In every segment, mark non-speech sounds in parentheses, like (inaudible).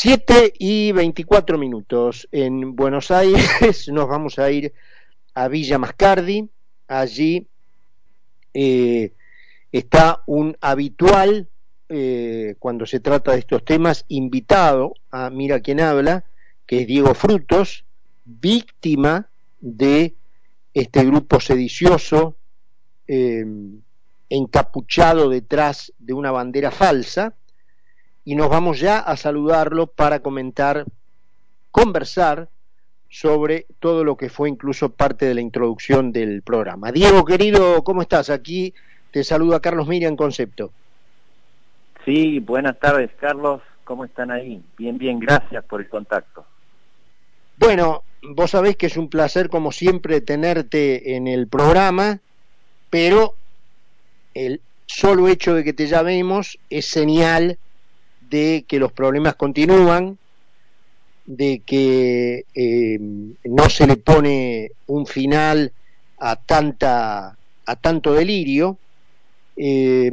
7 y 24 minutos. En Buenos Aires, (laughs) nos vamos a ir a Villa Mascardi, allí eh, está un habitual, eh, cuando se trata de estos temas, invitado a Mira quién habla, que es Diego Frutos, víctima de este grupo sedicioso, eh, encapuchado detrás de una bandera falsa, y nos vamos ya a saludarlo para comentar, conversar sobre todo lo que fue incluso parte de la introducción del programa. Diego, querido, ¿cómo estás? Aquí te saluda Carlos Miriam Concepto. Sí, buenas tardes, Carlos. ¿Cómo están ahí? Bien, bien, gracias por el contacto. Bueno, vos sabés que es un placer, como siempre, tenerte en el programa, pero el solo hecho de que te llamemos es señal de que los problemas continúan, de que eh, no se le pone un final a tanta a tanto delirio. Eh,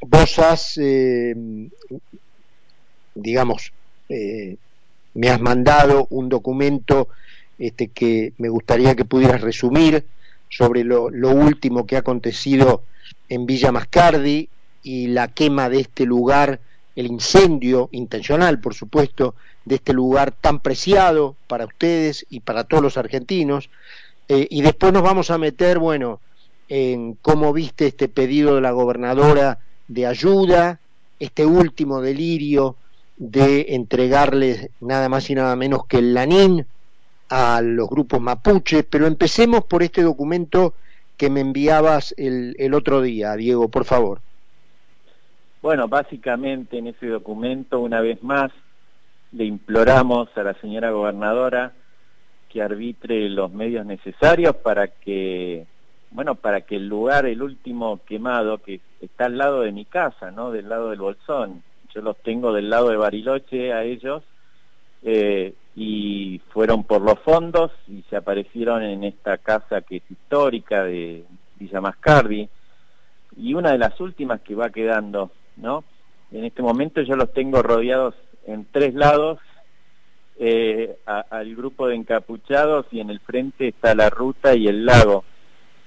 vos has, eh, digamos, me has mandado un documento este, que me gustaría que pudieras resumir sobre lo, lo último que ha acontecido en Villa Mascardi y la quema de este lugar, el incendio intencional, por supuesto, de este lugar tan preciado para ustedes y para todos los argentinos. Eh, y después nos vamos a meter, bueno, en cómo viste este pedido de la gobernadora de ayuda, este último delirio de entregarles nada más y nada menos que el lanín a los grupos mapuches, pero empecemos por este documento que me enviabas el, el otro día, Diego, por favor. Bueno, básicamente en ese documento, una vez más, le imploramos a la señora gobernadora que arbitre los medios necesarios para que, bueno, para que el lugar, el último quemado, que está al lado de mi casa, ¿no? Del lado del Bolsón. Yo los tengo del lado de Bariloche a ellos, eh, y fueron por los fondos y se aparecieron en esta casa que es histórica de Villa Mascardi, y una de las últimas que va quedando, ¿no? En este momento yo los tengo rodeados en tres lados eh, al grupo de encapuchados y en el frente está la ruta y el lago.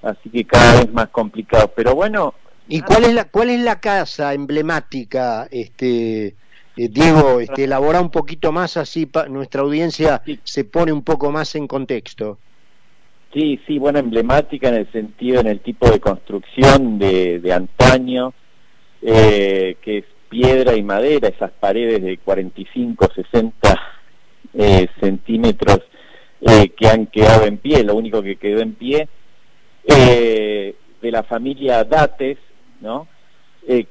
Así que cada vez más complicado. Pero bueno. ¿Y cuál es la cuál es la casa emblemática, este eh, Diego? Este, elabora un poquito más así nuestra audiencia se pone un poco más en contexto. Sí, sí, bueno, emblemática en el sentido, en el tipo de construcción de, de antaño, eh, que es piedra y madera, esas paredes de 45, 60 eh, centímetros eh, que han quedado en pie, lo único que quedó en pie, eh, de la familia Dates, ¿no?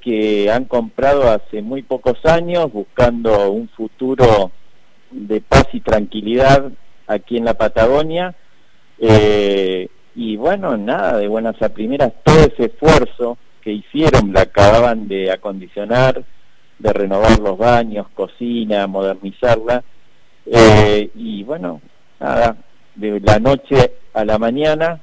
que han comprado hace muy pocos años buscando un futuro de paz y tranquilidad aquí en la Patagonia. y bueno, nada, de buenas a primeras, todo ese esfuerzo que hicieron, la acababan de acondicionar, de renovar los baños, cocina, modernizarla. Eh, y bueno, nada, de la noche a la mañana,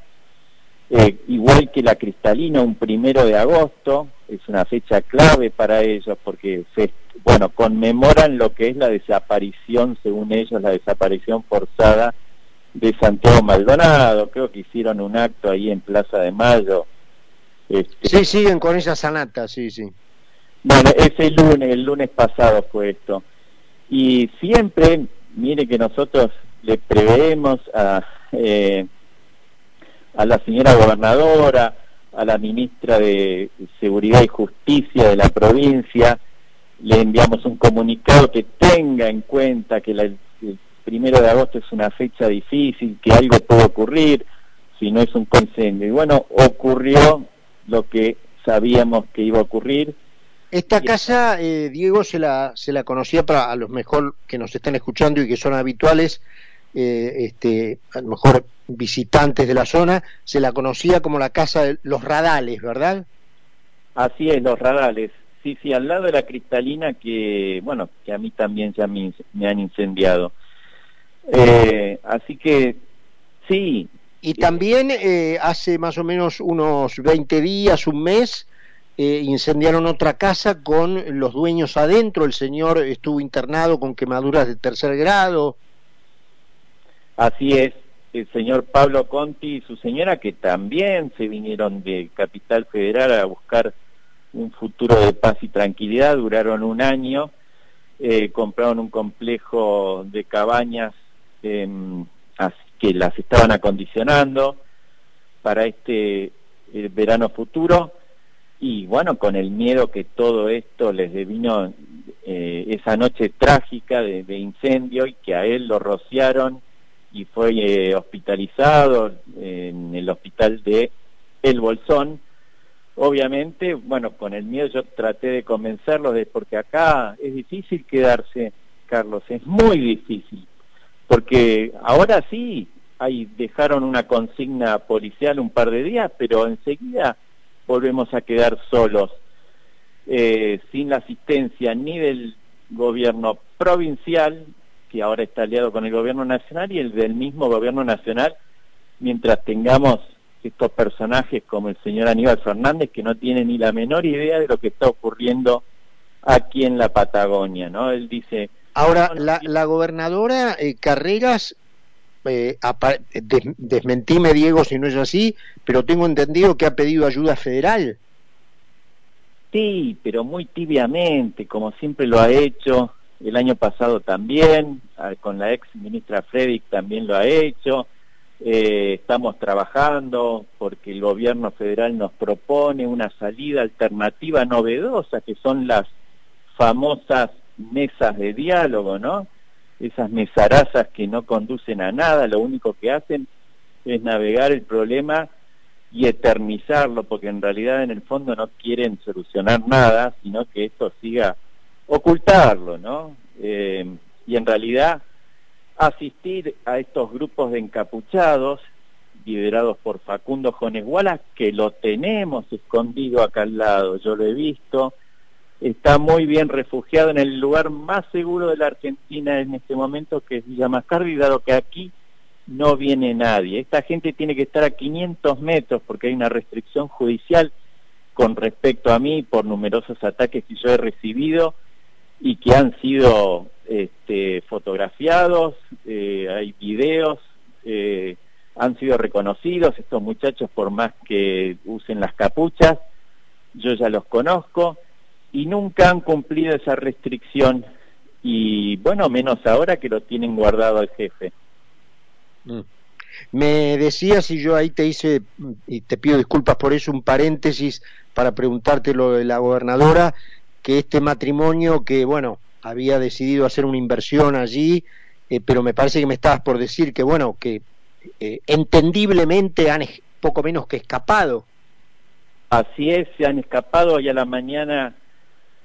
eh, igual que la cristalina, un primero de agosto, es una fecha clave para ellos porque se, bueno, conmemoran lo que es la desaparición, según ellos, la desaparición forzada de Santiago Maldonado. Creo que hicieron un acto ahí en Plaza de Mayo este, sí, siguen con esa sanata, sí, sí. Bueno, ese lunes, el lunes pasado fue esto. Y siempre, mire que nosotros le preveemos a, eh, a la señora gobernadora, a la ministra de Seguridad y Justicia de la provincia, le enviamos un comunicado que tenga en cuenta que el primero de agosto es una fecha difícil, que algo puede ocurrir, si no es un consenso. Y bueno, ocurrió lo que sabíamos que iba a ocurrir. Esta casa, eh, Diego, se la, se la conocía para a los mejor que nos están escuchando y que son habituales, eh, este, a lo mejor visitantes de la zona, se la conocía como la casa de los radales, ¿verdad? Así es, los radales. Sí, sí, al lado de la cristalina que, bueno, que a mí también ya me, han incendiado. Eh, así que, sí, y también eh, hace más o menos unos 20 días, un mes, eh, incendiaron otra casa con los dueños adentro, el señor estuvo internado con quemaduras de tercer grado. Así es, el señor Pablo Conti y su señora que también se vinieron de Capital Federal a buscar un futuro de paz y tranquilidad, duraron un año, eh, compraron un complejo de cabañas que las estaban acondicionando para este eh, verano futuro y bueno, con el miedo que todo esto les devino eh, esa noche trágica de, incendio y que a él lo rociaron y fue eh, hospitalizado en el hospital de El Bolsón. Obviamente, bueno, con el miedo yo traté de convencerlos de porque acá es difícil quedarse, Carlos, es muy difícil, porque ahora sí, ahí dejaron una consigna policial un par de días, pero enseguida volvemos a quedar solos, eh, sin la asistencia ni del gobierno provincial, que ahora está aliado con el gobierno nacional, y el del mismo gobierno nacional, mientras tengamos estos personajes como el señor Aníbal Fernández, que no tiene ni la menor idea de lo que está ocurriendo aquí en la Patagonia, ¿no? Él dice... Ahora, la, la gobernadora eh, Carreras eh, desmentime Diego si no es así, pero tengo entendido que ha pedido ayuda federal. Sí, pero muy tibiamente, como siempre lo ha hecho, el año pasado también, con la ex ministra Fredrik también lo ha hecho, eh, estamos trabajando porque el gobierno federal nos propone una salida alternativa novedosa, que son las famosas mesas de diálogo, ¿no? Esas mesarazas que no conducen a nada, lo único que hacen es navegar el problema y eternizarlo, porque en realidad en el fondo no quieren solucionar nada, sino que esto siga ocultarlo, ¿no? Eh, y en realidad asistir a estos grupos de encapuchados liderados por Facundo Jones que lo tenemos escondido acá al lado, yo lo he visto, está muy bien refugiado en el lugar más seguro de la Argentina en este momento, que es Villa Mascardi, dado que aquí no viene nadie. Esta gente tiene que estar a 500 metros porque hay una restricción judicial con respecto a mí por numerosos ataques que yo he recibido y que han sido este, fotografiados, eh, hay videos, eh, han sido reconocidos estos muchachos por más que usen las capuchas, yo ya los conozco y nunca han cumplido esa restricción y bueno, menos ahora que lo tienen guardado al jefe. Mm. Me decías y yo ahí te hice, y te pido disculpas por eso, un paréntesis para preguntarte lo de la gobernadora, que este matrimonio que, bueno, había decidido hacer una inversión allí, eh, pero me parece que me estabas por decir que, bueno, que eh, entendiblemente han poco menos que escapado. Así es, se han escapado hoy a la mañana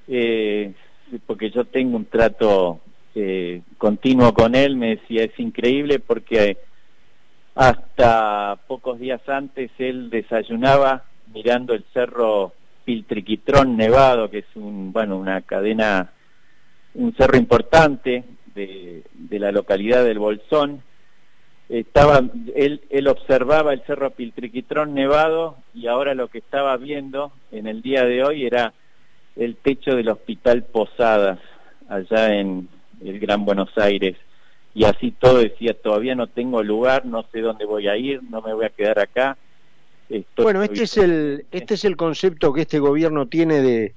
eh, porque yo tengo un trato eh, continuo con él, me decía, es increíble porque hasta pocos días antes él desayunaba mirando el cerro Piltriquitrón Nevado, que es un, bueno, una cadena, un cerro importante de, de la localidad del Bolsón, estaba él, él observaba el cerro Piltriquitrón nevado y ahora lo que estaba viendo en el día de hoy era el techo del Hospital Posadas, allá en el Gran Buenos Aires. Y así todo decía, todavía no tengo lugar, no sé dónde voy a ir, no me voy a quedar acá. bueno, este es, el, este es el concepto que este gobierno tiene de,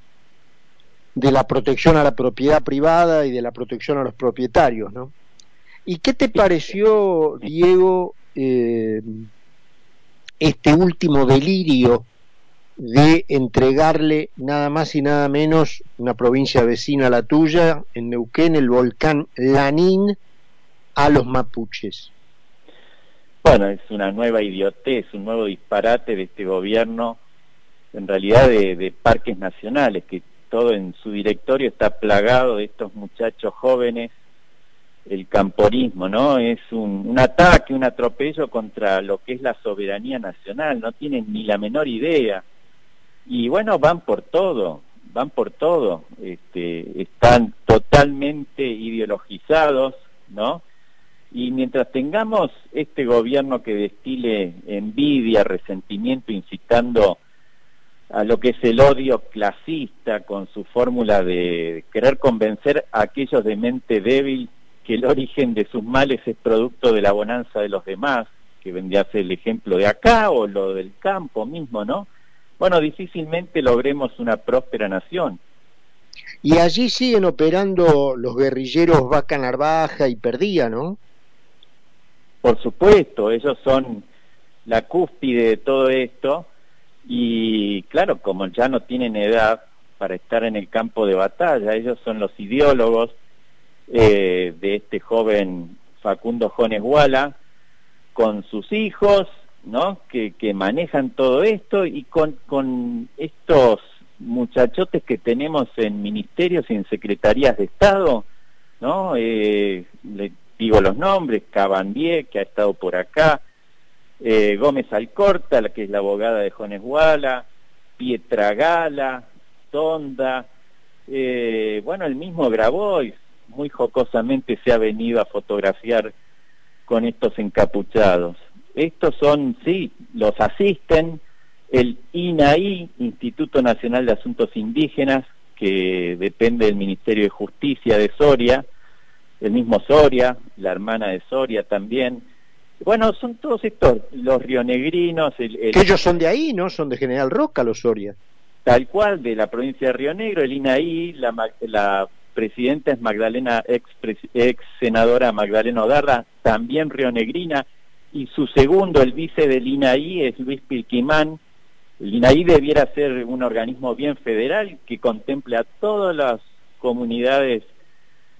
de la protección a la propiedad privada y de la protección a los propietarios, ¿no? ¿Y qué te pareció, Diego, eh, este último delirio de entregarle nada más y nada menos una provincia vecina a la tuya, en Neuquén, el volcán Lanín, a los mapuches. Bueno, es una nueva idiotez, un nuevo disparate de este gobierno, en realidad de, parques nacionales, que todo en su directorio está plagado de estos muchachos jóvenes, el camporismo, ¿no? Es un, ataque, un atropello contra lo que es la soberanía nacional, no tienen ni la menor idea y bueno, van por todo, van por todo, este, están totalmente ideologizados, ¿no? Y mientras tengamos este gobierno que destile envidia, resentimiento, incitando a lo que es el odio clasista con su fórmula de querer convencer a aquellos de mente débil que el origen de sus males es producto de la bonanza de los demás, que vendría a ser el ejemplo de acá o lo del campo mismo, ¿no? Bueno, difícilmente logremos una próspera nación. Y allí siguen operando los guerrilleros Vaca Narvaja y Perdía, ¿no? Por supuesto, ellos son la cúspide de todo esto y claro, como ya no tienen edad para estar en el campo de batalla, ellos son los ideólogos eh, de este joven Facundo Jones Guala, con sus hijos, ¿no? Que, manejan todo esto y con, estos muchachotes que tenemos en ministerios y en secretarías de Estado, ¿no? Eh, le digo los nombres, Cabandier, que ha estado por acá, eh, Gómez Alcorta, la que es la abogada de Jones Guala, Pietra Gala, eh, bueno, el mismo Grabois, muy jocosamente se ha venido a fotografiar con estos encapuchados. Estos son, sí, los asisten el INAI, Instituto Nacional de Asuntos Indígenas, que depende del Ministerio de Justicia de Soria, el mismo Soria, la hermana de Soria también. Bueno, son todos estos, los rionegrinos. El, Que ellos son de ahí, ¿no? Son de General Roca los Soria. Tal cual, de la provincia de Río Negro, el INAI, la, la presidenta es Magdalena, ex, ex senadora Magdalena Odarra, también rionegrina, y su segundo, el vice del INAI, es Luis Pilquimán. El INAI debiera ser un organismo bien federal que contemple a todas las comunidades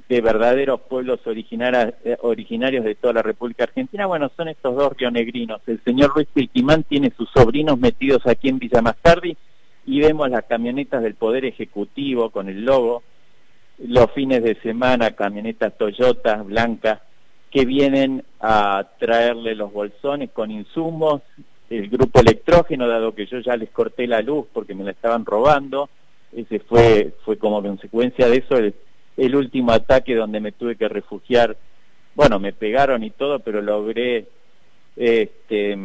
de verdaderos pueblos eh, originarios de toda la República Argentina. Bueno, son estos dos rionegrinos. El señor Luis Pilquimán tiene sus sobrinos metidos aquí en Villa Mascardi y vemos las camionetas del Poder Ejecutivo con el logo, los fines de semana camionetas Toyota blancas que vienen a traerle los bolsones con insumos, el grupo electrógeno, dado que yo ya les corté la luz porque me la estaban robando, ese fue, fue como consecuencia de eso el, último ataque donde me tuve que refugiar, bueno, me pegaron y todo, pero logré este,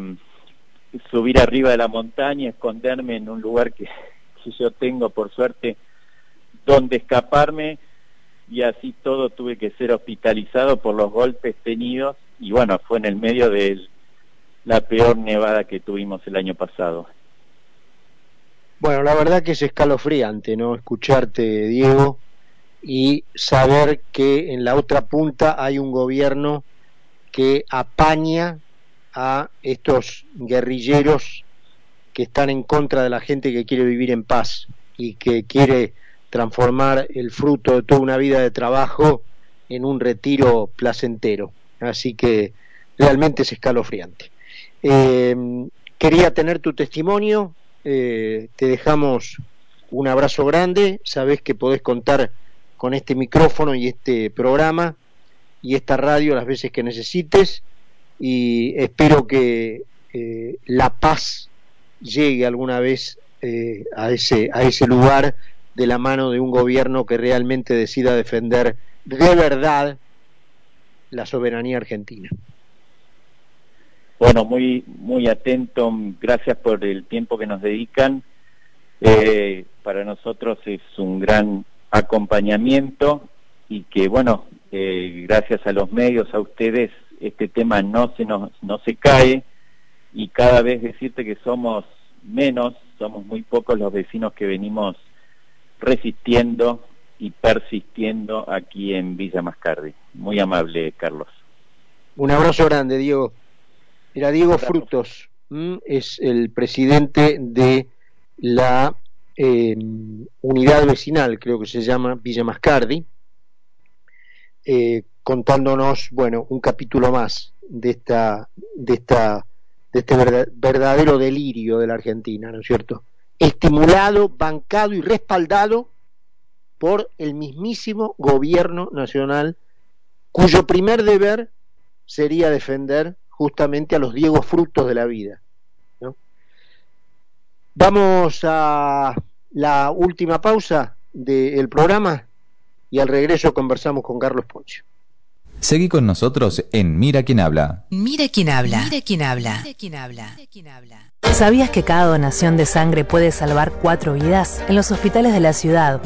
subir arriba de la montaña, esconderme en un lugar que, (laughs) que yo tengo por suerte donde escaparme y así todo tuve que ser hospitalizado por los golpes tenidos y bueno, fue en el medio de la peor nevada que tuvimos el año pasado. Bueno, la verdad que es escalofriante, ¿no? Escucharte, Diego, y saber que en la otra punta hay un gobierno que apaña a estos guerrilleros que están en contra de la gente que quiere vivir en paz y que quiere transformar el fruto de toda una vida de trabajo en un retiro placentero. Así que realmente es escalofriante. Eh, quería tener tu testimonio, eh, te dejamos un abrazo grande, sabes que podés contar con este micrófono y este programa y esta radio las veces que necesites y espero que eh, la paz llegue alguna vez a, ese, a ese lugar de la mano de un gobierno que realmente decida defender de verdad la soberanía argentina. Bueno, muy muy atento, gracias por el tiempo que nos dedican. Eh, para nosotros es un gran acompañamiento y que bueno, eh, gracias a los medios, a ustedes, este tema no se nos no se cae y cada vez decirte que somos menos, somos muy pocos los vecinos que venimos resistiendo y persistiendo aquí en Villa Mascardi. Muy amable, Carlos. Un abrazo grande, Diego. Era Diego Frutos, es el presidente de la em, unidad vecinal, creo que se llama Villa Mascardi, eh, contándonos, bueno, un capítulo más de esta, de esta, de este verdadero delirio de la Argentina, ¿no es cierto? Estimulado, bancado y respaldado por el mismísimo gobierno nacional, cuyo primer deber sería defender justamente a los Diego frutos de la vida. Vamos a la última pausa del programa y al regreso conversamos con Carlos Poncio. Seguí con nosotros en Mira quién habla. Mira quién habla. Mira quién habla. Mira quién habla. Mira quién habla. ¿Sabías que cada donación de sangre puede salvar cuatro vidas? En los hospitales de la ciudad